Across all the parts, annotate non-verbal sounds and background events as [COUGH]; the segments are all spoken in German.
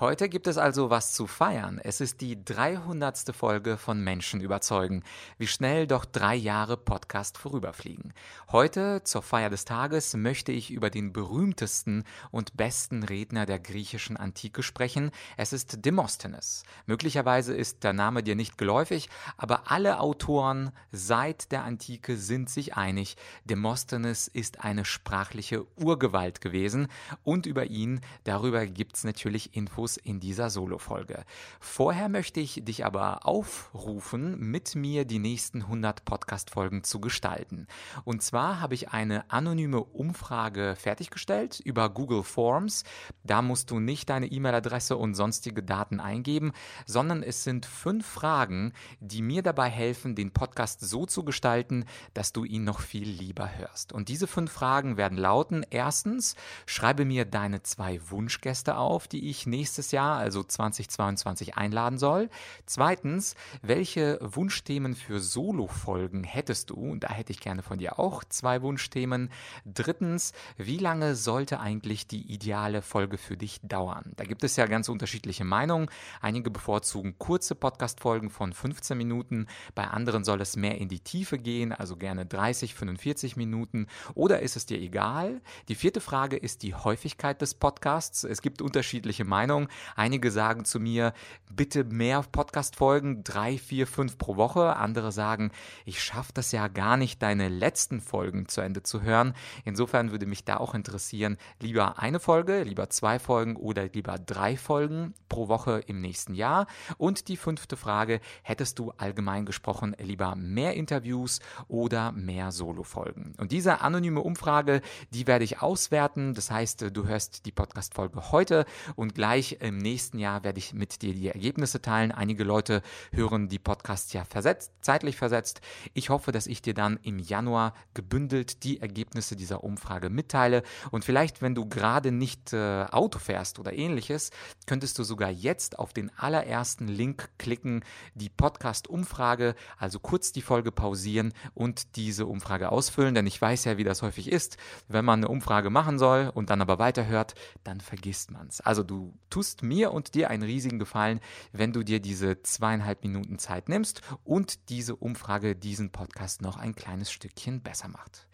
Heute gibt es also was zu feiern. Es ist die 300. Folge von Menschen überzeugen. Wie schnell doch drei Jahre Podcast vorüberfliegen. Heute, zur Feier des Tages, möchte ich über den berühmtesten und besten Redner der griechischen Antike sprechen. Es ist Demosthenes. Möglicherweise ist der Name dir nicht geläufig, aber alle Autoren seit der Antike sind sich einig, Demosthenes ist eine sprachliche Urgewalt gewesen und über ihn, darüber gibt es natürlich Infos Fokus in dieser Solo-Folge. Vorher möchte ich dich aber aufrufen, mit mir die nächsten 100 Podcast-Folgen zu gestalten. Und zwar habe ich eine anonyme Umfrage fertiggestellt über Google Forms. Da musst du nicht deine E-Mail-Adresse und sonstige Daten eingeben, sondern es sind fünf Fragen, die mir dabei helfen, den Podcast so zu gestalten, dass du ihn noch viel lieber hörst. Und diese fünf Fragen werden lauten, erstens, schreibe mir deine zwei Wunschgäste auf, die ich nächstes nächstes Jahr, also 2022, einladen soll. Zweitens, welche Wunschthemen für Solo-Folgen hättest du? Und da hätte ich gerne von dir auch zwei Wunschthemen. Drittens, wie lange sollte eigentlich die ideale Folge für dich dauern? Da gibt es ja ganz unterschiedliche Meinungen. Einige bevorzugen kurze Podcast-Folgen von 15 Minuten, bei anderen soll es mehr in die Tiefe gehen, also gerne 30, 45 Minuten. Oder ist es dir egal? Die vierte Frage ist die Häufigkeit des Podcasts. Es gibt unterschiedliche Meinungen. Einige sagen zu mir, bitte mehr Podcast-Folgen, drei, vier, fünf pro Woche. Andere sagen, ich schaffe das ja gar nicht, deine letzten Folgen zu Ende zu hören. Insofern würde mich da auch interessieren, lieber eine Folge, lieber zwei Folgen oder lieber drei Folgen pro Woche im nächsten Jahr. Und die fünfte Frage, hättest du allgemein gesprochen lieber mehr Interviews oder mehr Solo-Folgen? Und diese anonyme Umfrage, die werde ich auswerten. Das heißt, du hörst die Podcast-Folge heute und gleich im nächsten Jahr werde ich mit dir die Ergebnisse teilen. Einige Leute hören die Podcasts ja versetzt, zeitlich versetzt. Ich hoffe, dass ich dir dann im Januar gebündelt die Ergebnisse dieser Umfrage mitteile. Und vielleicht, wenn du gerade nicht äh, Auto fährst oder ähnliches, könntest du sogar jetzt auf den allerersten Link klicken, die Podcast-Umfrage, also kurz die Folge pausieren und diese Umfrage ausfüllen. Denn ich weiß ja, wie das häufig ist. Wenn man eine Umfrage machen soll und dann aber weiterhört, dann vergisst man es. Also du tust tust mir und dir einen riesigen Gefallen, wenn du dir diese zweieinhalb Minuten Zeit nimmst und diese Umfrage diesen Podcast noch ein kleines Stückchen besser macht.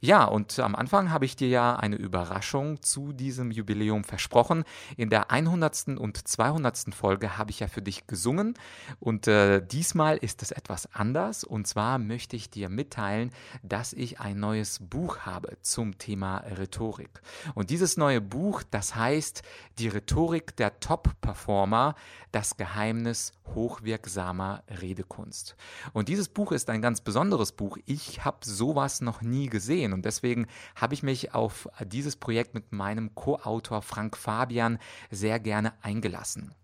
Ja, und am Anfang habe ich dir ja eine Überraschung zu diesem Jubiläum versprochen. In der 100. und 200. Folge habe ich ja für dich gesungen und äh, diesmal ist es etwas anders und zwar möchte ich dir mitteilen, dass ich ein neues Buch habe zum Thema Rhetorik. Und dieses neue Buch, das heißt die Rhetorik der Top-Performer Das Geheimnis hochwirksamer Redekunst. Und dieses Buch ist ein ganz besonderes Buch. Ich habe sowas noch nie gesehen und deswegen habe ich mich auf dieses Projekt mit meinem Co-Autor Frank Fabian sehr gerne eingelassen.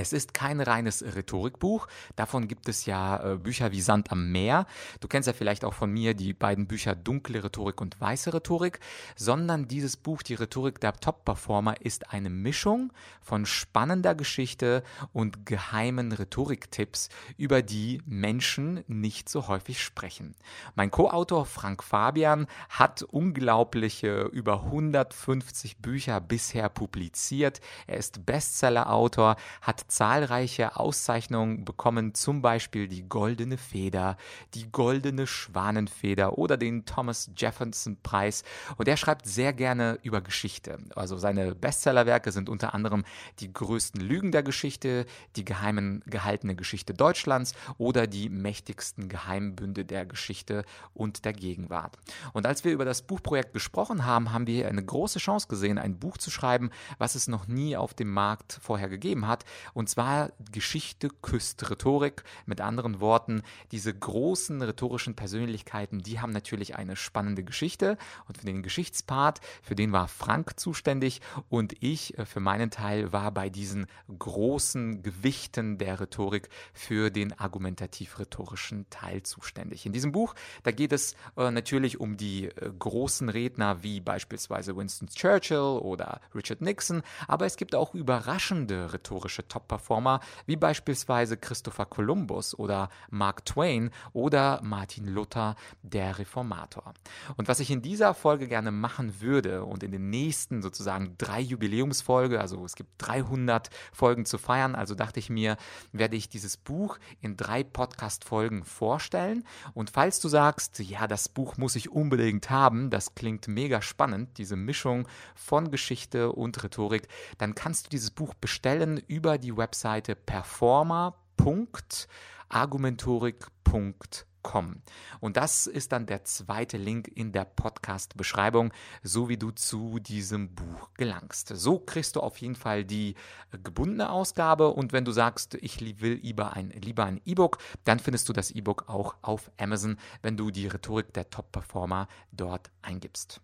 Es ist kein reines Rhetorikbuch. Davon gibt es ja äh, Bücher wie Sand am Meer. Du kennst ja vielleicht auch von mir die beiden Bücher Dunkle Rhetorik und Weiße Rhetorik. Sondern dieses Buch, die Rhetorik der Top-Performer, ist eine Mischung von spannender Geschichte und geheimen Rhetoriktipps, über die Menschen nicht so häufig sprechen. Mein Co-Autor Frank Fabian hat unglaubliche über 150 Bücher bisher publiziert. Er ist Bestseller-Autor, hat zahlreiche Auszeichnungen bekommen, zum Beispiel die Goldene Feder, die Goldene Schwanenfeder oder den Thomas Jefferson Preis. Und er schreibt sehr gerne über Geschichte. Also seine Bestsellerwerke sind unter anderem die größten Lügen der Geschichte, die geheimen gehaltene Geschichte Deutschlands oder die mächtigsten Geheimbünde der Geschichte und der Gegenwart. Und als wir über das Buchprojekt gesprochen haben, haben wir eine große Chance gesehen, ein Buch zu schreiben, was es noch nie auf dem Markt vorher gegeben hat und zwar Geschichte küsst Rhetorik. Mit anderen Worten, diese großen rhetorischen Persönlichkeiten, die haben natürlich eine spannende Geschichte. Und für den Geschichtspart, für den war Frank zuständig. Und ich äh, für meinen Teil war bei diesen großen Gewichten der Rhetorik für den argumentativ-rhetorischen Teil zuständig. In diesem Buch, da geht es äh, natürlich um die äh, großen Redner wie beispielsweise Winston Churchill oder Richard Nixon, aber es gibt auch überraschende rhetorische Top Top-Performer wie beispielsweise Christopher Columbus oder Mark Twain oder Martin Luther, der Reformator. Und was ich in dieser Folge gerne machen würde und in den nächsten sozusagen drei Jubiläumsfolge, also es gibt 300 Folgen zu feiern, also dachte ich mir, werde ich dieses Buch in drei Podcast-Folgen vorstellen. Und falls du sagst, ja, das Buch muss ich unbedingt haben, das klingt mega spannend, diese Mischung von Geschichte und Rhetorik, dann kannst du dieses Buch bestellen über die Webseite performer.argumentorik.com. Und das ist dann der zweite Link in der Podcast-Beschreibung, so wie du zu diesem Buch gelangst. So kriegst du auf jeden Fall die gebundene Ausgabe und wenn du sagst, ich will lieber ein lieber ein E-Book, dann findest du das E-Book auch auf Amazon, wenn du die Rhetorik der Top-Performer dort eingibst.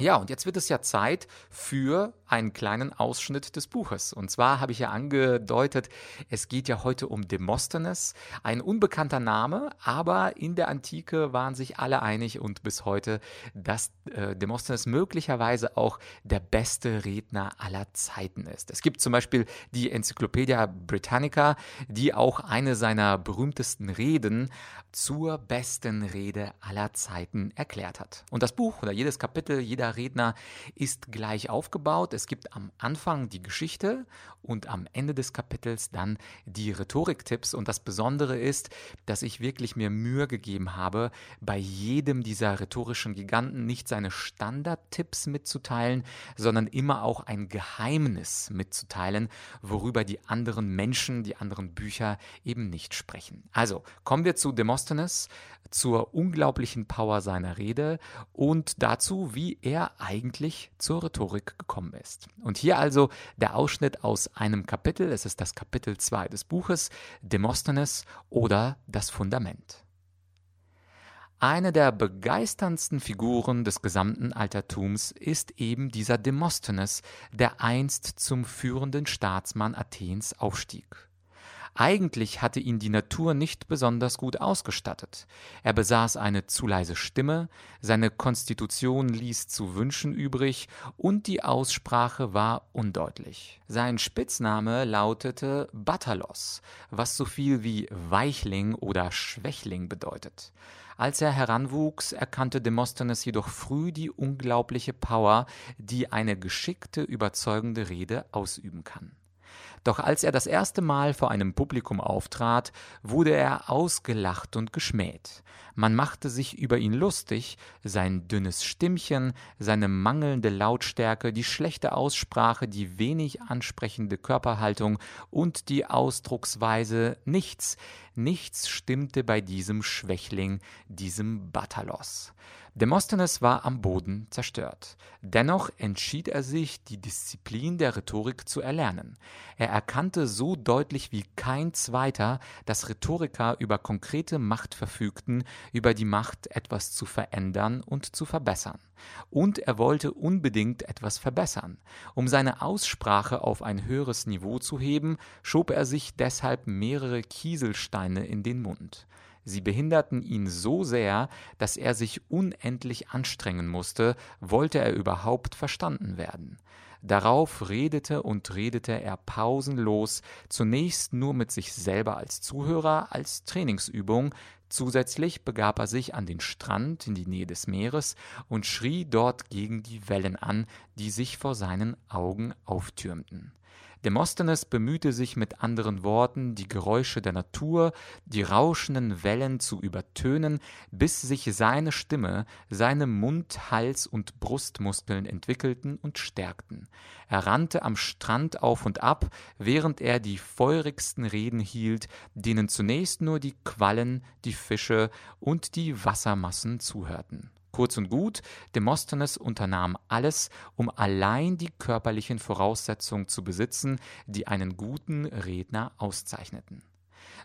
Ja, und jetzt wird es ja Zeit für einen kleinen Ausschnitt des Buches. Und zwar habe ich ja angedeutet, es geht ja heute um Demosthenes, ein unbekannter Name, aber in der Antike waren sich alle einig und bis heute, dass äh, Demosthenes möglicherweise auch der beste Redner aller Zeiten ist. Es gibt zum Beispiel die Enzyklopädia Britannica, die auch eine seiner berühmtesten Reden zur besten Rede aller Zeiten erklärt hat. Und das Buch oder jedes Kapitel, jeder Redner ist gleich aufgebaut. Es gibt am Anfang die Geschichte und am Ende des Kapitels dann die Rhetoriktipps. Und das Besondere ist, dass ich wirklich mir Mühe gegeben habe, bei jedem dieser rhetorischen Giganten nicht seine Standardtipps mitzuteilen, sondern immer auch ein Geheimnis mitzuteilen, worüber die anderen Menschen, die anderen Bücher eben nicht sprechen. Also kommen wir zu Demosthenes, zur unglaublichen Power seiner Rede und dazu, wie er eigentlich zur Rhetorik gekommen ist. Und hier also der Ausschnitt aus einem Kapitel, es ist das Kapitel 2 des Buches, Demosthenes oder das Fundament. Eine der begeisterndsten Figuren des gesamten Altertums ist eben dieser Demosthenes, der einst zum führenden Staatsmann Athens aufstieg. Eigentlich hatte ihn die Natur nicht besonders gut ausgestattet. Er besaß eine zu leise Stimme, seine Konstitution ließ zu wünschen übrig und die Aussprache war undeutlich. Sein Spitzname lautete Batalos, was so viel wie Weichling oder Schwächling bedeutet. Als er heranwuchs, erkannte Demosthenes jedoch früh die unglaubliche Power, die eine geschickte, überzeugende Rede ausüben kann. Doch als er das erste Mal vor einem Publikum auftrat, wurde er ausgelacht und geschmäht. Man machte sich über ihn lustig, sein dünnes Stimmchen, seine mangelnde Lautstärke, die schlechte Aussprache, die wenig ansprechende Körperhaltung und die Ausdrucksweise nichts, nichts stimmte bei diesem Schwächling, diesem Batalos. Demosthenes war am Boden zerstört. Dennoch entschied er sich, die Disziplin der Rhetorik zu erlernen. Er erkannte so deutlich wie kein zweiter, dass Rhetoriker über konkrete Macht verfügten, über die Macht, etwas zu verändern und zu verbessern. Und er wollte unbedingt etwas verbessern. Um seine Aussprache auf ein höheres Niveau zu heben, schob er sich deshalb mehrere Kieselsteine in den Mund. Sie behinderten ihn so sehr, dass er sich unendlich anstrengen musste, wollte er überhaupt verstanden werden. Darauf redete und redete er pausenlos, zunächst nur mit sich selber als Zuhörer, als Trainingsübung, zusätzlich begab er sich an den Strand in die Nähe des Meeres und schrie dort gegen die Wellen an, die sich vor seinen Augen auftürmten. Demosthenes bemühte sich mit anderen Worten, die Geräusche der Natur, die rauschenden Wellen zu übertönen, bis sich seine Stimme, seine Mund-, Hals- und Brustmuskeln entwickelten und stärkten. Er rannte am Strand auf und ab, während er die feurigsten Reden hielt, denen zunächst nur die Quallen, die Fische und die Wassermassen zuhörten. Kurz und gut, Demosthenes unternahm alles, um allein die körperlichen Voraussetzungen zu besitzen, die einen guten Redner auszeichneten.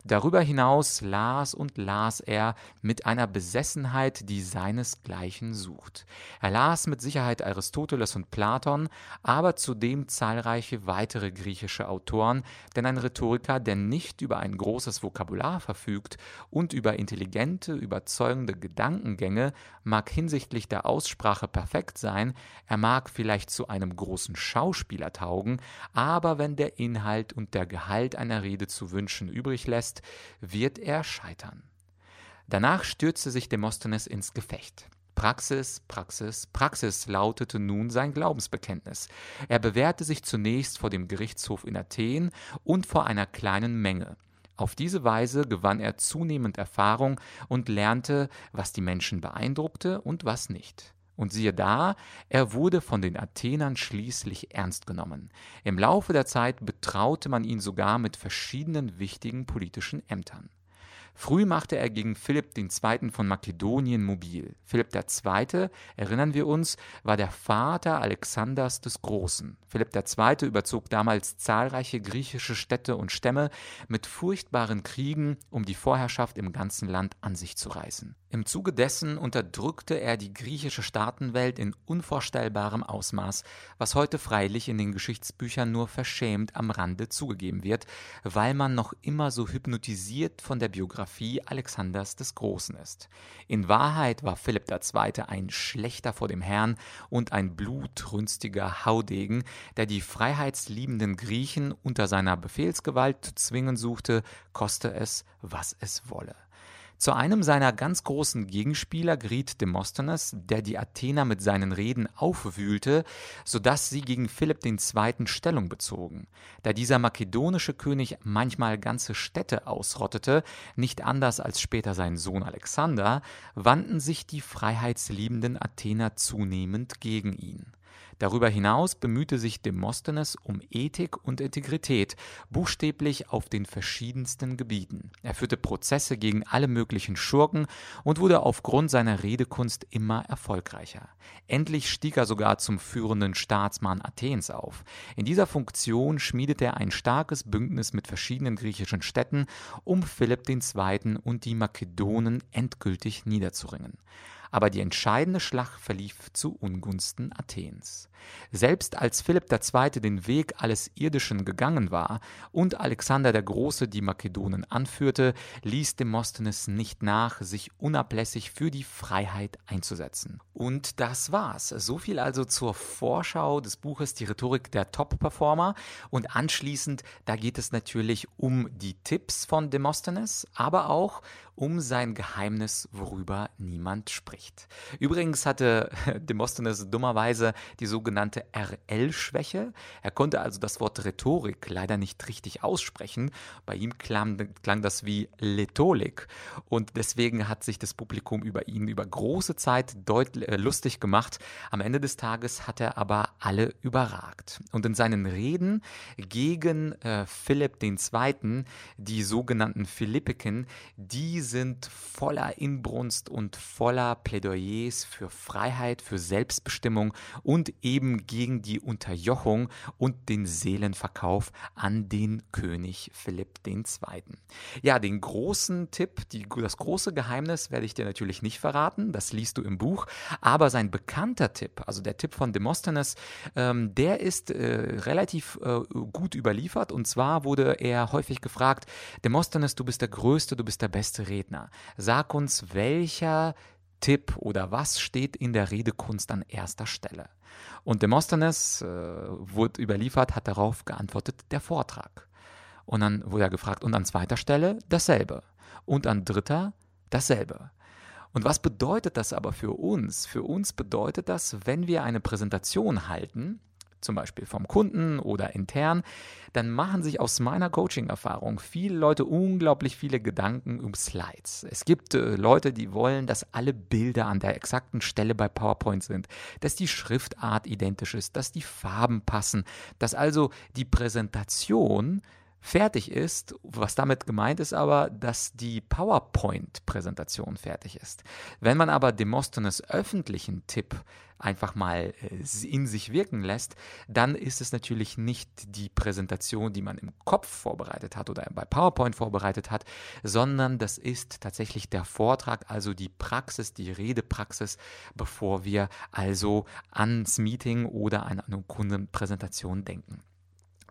Darüber hinaus las und las er mit einer Besessenheit, die seinesgleichen sucht. Er las mit Sicherheit Aristoteles und Platon, aber zudem zahlreiche weitere griechische Autoren, denn ein Rhetoriker, der nicht über ein großes Vokabular verfügt und über intelligente, überzeugende Gedankengänge, mag hinsichtlich der Aussprache perfekt sein, er mag vielleicht zu einem großen Schauspieler taugen, aber wenn der Inhalt und der Gehalt einer Rede zu wünschen übrig lässt, wird er scheitern. Danach stürzte sich Demosthenes ins Gefecht. Praxis, Praxis, Praxis lautete nun sein Glaubensbekenntnis. Er bewährte sich zunächst vor dem Gerichtshof in Athen und vor einer kleinen Menge. Auf diese Weise gewann er zunehmend Erfahrung und lernte, was die Menschen beeindruckte und was nicht. Und siehe da, er wurde von den Athenern schließlich ernst genommen. Im Laufe der Zeit betraute man ihn sogar mit verschiedenen wichtigen politischen Ämtern. Früh machte er gegen Philipp II. von Makedonien mobil. Philipp II., erinnern wir uns, war der Vater Alexanders des Großen. Philipp II. überzog damals zahlreiche griechische Städte und Stämme mit furchtbaren Kriegen, um die Vorherrschaft im ganzen Land an sich zu reißen. Im Zuge dessen unterdrückte er die griechische Staatenwelt in unvorstellbarem Ausmaß, was heute freilich in den Geschichtsbüchern nur verschämt am Rande zugegeben wird, weil man noch immer so hypnotisiert von der Biografie Alexanders des Großen ist. In Wahrheit war Philipp II. ein Schlechter vor dem Herrn und ein blutrünstiger Haudegen, der die freiheitsliebenden Griechen unter seiner Befehlsgewalt zu zwingen suchte, koste es, was es wolle. Zu einem seiner ganz großen Gegenspieler geriet Demosthenes, der die Athener mit seinen Reden aufwühlte, so dass sie gegen Philipp II. Stellung bezogen. Da dieser makedonische König manchmal ganze Städte ausrottete, nicht anders als später sein Sohn Alexander, wandten sich die freiheitsliebenden Athener zunehmend gegen ihn. Darüber hinaus bemühte sich Demosthenes um Ethik und Integrität, buchstäblich auf den verschiedensten Gebieten. Er führte Prozesse gegen alle möglichen Schurken und wurde aufgrund seiner Redekunst immer erfolgreicher. Endlich stieg er sogar zum führenden Staatsmann Athens auf. In dieser Funktion schmiedete er ein starkes Bündnis mit verschiedenen griechischen Städten, um Philipp II. und die Makedonen endgültig niederzuringen aber die entscheidende Schlacht verlief zu Ungunsten Athens. Selbst als Philipp II. den Weg alles Irdischen gegangen war und Alexander der Große die Makedonen anführte, ließ Demosthenes nicht nach, sich unablässig für die Freiheit einzusetzen. Und das war's. So viel also zur Vorschau des Buches Die Rhetorik der Top-Performer. Und anschließend, da geht es natürlich um die Tipps von Demosthenes, aber auch um sein Geheimnis, worüber niemand spricht. Übrigens hatte [LAUGHS] Demosthenes dummerweise die sogenannte RL-Schwäche. Er konnte also das Wort Rhetorik leider nicht richtig aussprechen. Bei ihm klang, klang das wie Letholik. Und deswegen hat sich das Publikum über ihn über große Zeit äh, lustig gemacht. Am Ende des Tages hat er aber alle überragt. Und in seinen Reden gegen äh, Philipp II., die sogenannten Philippiken, die sind voller Inbrunst und voller Plädoyers für Freiheit, für Selbstbestimmung und eben gegen die Unterjochung und den Seelenverkauf an den König Philipp II. Ja, den großen Tipp, die, das große Geheimnis werde ich dir natürlich nicht verraten, das liest du im Buch, aber sein bekannter Tipp, also der Tipp von Demosthenes, ähm, der ist äh, relativ äh, gut überliefert und zwar wurde er häufig gefragt, Demosthenes, du bist der Größte, du bist der beste Redner. Redner. Sag uns, welcher Tipp oder was steht in der Redekunst an erster Stelle? Und Demosthenes äh, wurde überliefert, hat darauf geantwortet, der Vortrag. Und dann wurde er gefragt, und an zweiter Stelle dasselbe. Und an dritter dasselbe. Und was bedeutet das aber für uns? Für uns bedeutet das, wenn wir eine Präsentation halten, zum Beispiel vom Kunden oder intern, dann machen sich aus meiner Coaching-Erfahrung viele Leute unglaublich viele Gedanken um Slides. Es gibt äh, Leute, die wollen, dass alle Bilder an der exakten Stelle bei PowerPoint sind, dass die Schriftart identisch ist, dass die Farben passen, dass also die Präsentation fertig ist. Was damit gemeint ist aber, dass die PowerPoint-Präsentation fertig ist. Wenn man aber Demosthenes öffentlichen Tipp einfach mal äh, in sich wirken lässt, dann ist es natürlich nicht die Präsentation, die man im Kopf vorbereitet hat oder bei PowerPoint vorbereitet hat, sondern das ist tatsächlich der Vortrag, also die Praxis, die Redepraxis, bevor wir also ans Meeting oder an eine Kundenpräsentation denken.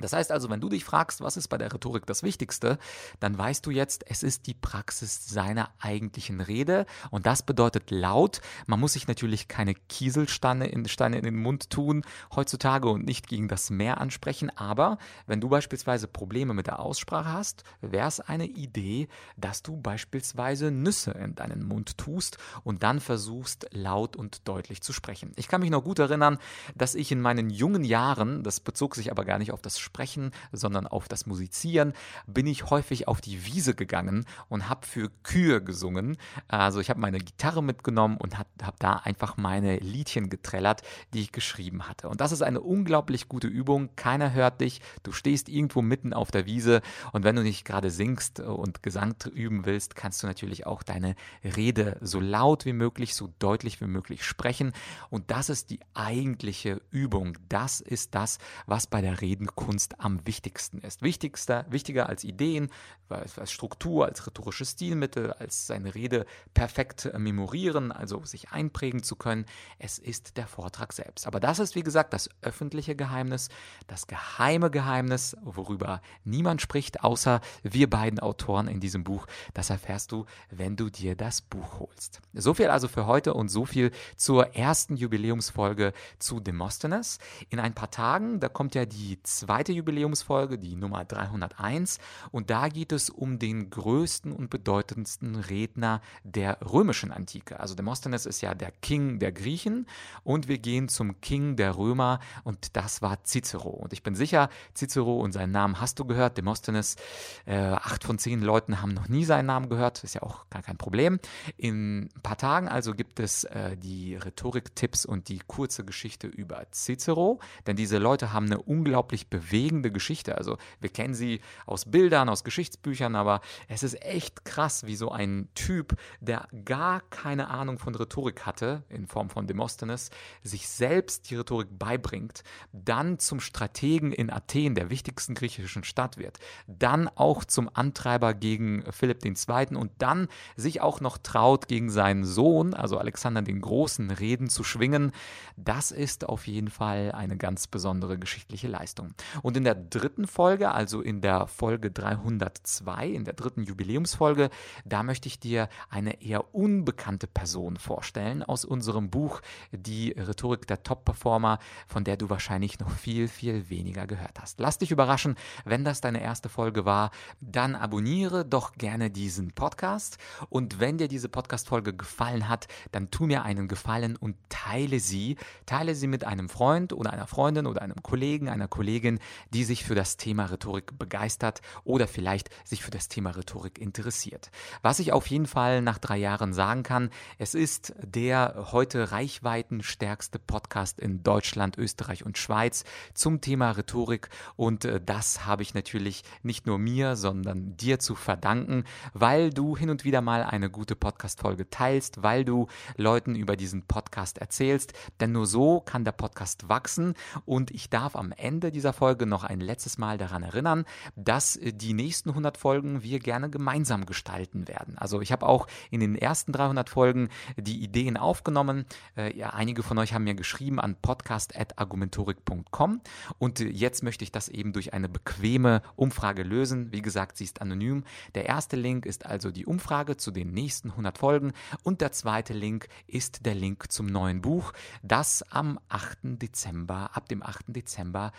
Das heißt also, wenn du dich fragst, was ist bei der Rhetorik das Wichtigste, dann weißt du jetzt, es ist die Praxis seiner eigentlichen Rede und das bedeutet laut. Man muss sich natürlich keine Kieselsteine in, Steine in den Mund tun heutzutage und nicht gegen das Meer ansprechen, aber wenn du beispielsweise Probleme mit der Aussprache hast, wäre es eine Idee, dass du beispielsweise Nüsse in deinen Mund tust und dann versuchst laut und deutlich zu sprechen. Ich kann mich noch gut erinnern, dass ich in meinen jungen Jahren, das bezog sich aber gar nicht auf das Sprechen, sondern auf das Musizieren, bin ich häufig auf die Wiese gegangen und habe für Kühe gesungen. Also ich habe meine Gitarre mitgenommen und habe hab da einfach meine Liedchen getrellert, die ich geschrieben hatte. Und das ist eine unglaublich gute Übung. Keiner hört dich. Du stehst irgendwo mitten auf der Wiese und wenn du nicht gerade singst und Gesang üben willst, kannst du natürlich auch deine Rede so laut wie möglich, so deutlich wie möglich sprechen. Und das ist die eigentliche Übung. Das ist das, was bei der Redenkunst Kunst am wichtigsten ist. Wichtigster, wichtiger als Ideen, als Struktur, als rhetorisches Stilmittel, als seine Rede perfekt memorieren, also sich einprägen zu können. Es ist der Vortrag selbst. Aber das ist, wie gesagt, das öffentliche Geheimnis, das geheime Geheimnis, worüber niemand spricht, außer wir beiden Autoren in diesem Buch. Das erfährst du, wenn du dir das Buch holst. So viel also für heute und so viel zur ersten Jubiläumsfolge zu Demosthenes. In ein paar Tagen, da kommt ja die zweite zweite Jubiläumsfolge, die Nummer 301. Und da geht es um den größten und bedeutendsten Redner der römischen Antike. Also Demosthenes ist ja der King der Griechen und wir gehen zum King der Römer und das war Cicero. Und ich bin sicher, Cicero und seinen Namen hast du gehört. Demosthenes, äh, acht von zehn Leuten haben noch nie seinen Namen gehört. Ist ja auch gar kein Problem. In ein paar Tagen also gibt es äh, die Rhetorik-Tipps und die kurze Geschichte über Cicero, denn diese Leute haben eine unglaublich bewegende bewegende Geschichte. Also wir kennen sie aus Bildern, aus Geschichtsbüchern, aber es ist echt krass, wie so ein Typ, der gar keine Ahnung von Rhetorik hatte, in Form von Demosthenes, sich selbst die Rhetorik beibringt, dann zum Strategen in Athen, der wichtigsten griechischen Stadt wird, dann auch zum Antreiber gegen Philipp II. und dann sich auch noch traut, gegen seinen Sohn, also Alexander den Großen, Reden zu schwingen. Das ist auf jeden Fall eine ganz besondere geschichtliche Leistung. Und in der dritten Folge, also in der Folge 302, in der dritten Jubiläumsfolge, da möchte ich dir eine eher unbekannte Person vorstellen aus unserem Buch Die Rhetorik der Top-Performer, von der du wahrscheinlich noch viel, viel weniger gehört hast. Lass dich überraschen, wenn das deine erste Folge war, dann abonniere doch gerne diesen Podcast und wenn dir diese Podcast-Folge gefallen hat, dann tu mir einen Gefallen und teile sie. Teile sie mit einem Freund oder einer Freundin oder einem Kollegen, einer Kollegin, die sich für das Thema Rhetorik begeistert oder vielleicht sich für das Thema Rhetorik interessiert. Was ich auf jeden Fall nach drei Jahren sagen kann, es ist der heute reichweitenstärkste Podcast in Deutschland, Österreich und Schweiz zum Thema Rhetorik. Und äh, das habe ich natürlich nicht nur mir, sondern dir zu verdanken, weil du hin und wieder mal eine gute Podcast-Folge teilst, weil du Leuten über diesen Podcast erzählst, denn nur so kann der Podcast wachsen. Und ich darf am Ende dieser Folge noch ein letztes Mal daran erinnern, dass äh, die nächsten 100 Folgen wir gerne gemeinsam gestalten werden. Also ich habe auch in den ersten 300 Folgen die Ideen aufgenommen. Äh, ja, einige von euch haben mir geschrieben an podcast.argumentorik.com und äh, jetzt möchte ich das eben durch eine bequeme Umfrage lösen. Wie gesagt, sie ist anonym. Der erste Link ist also die Umfrage zu den nächsten 100 Folgen und der zweite Link ist der Link zum neuen Buch, das am 8. Dezember, ab dem 8. Dezember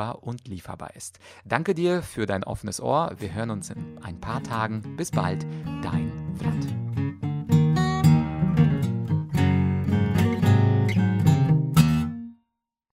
verfügbar und lieferbar ist. Danke dir für dein offenes Ohr. Wir hören uns in ein paar Tagen. Bis bald, dein Vlad.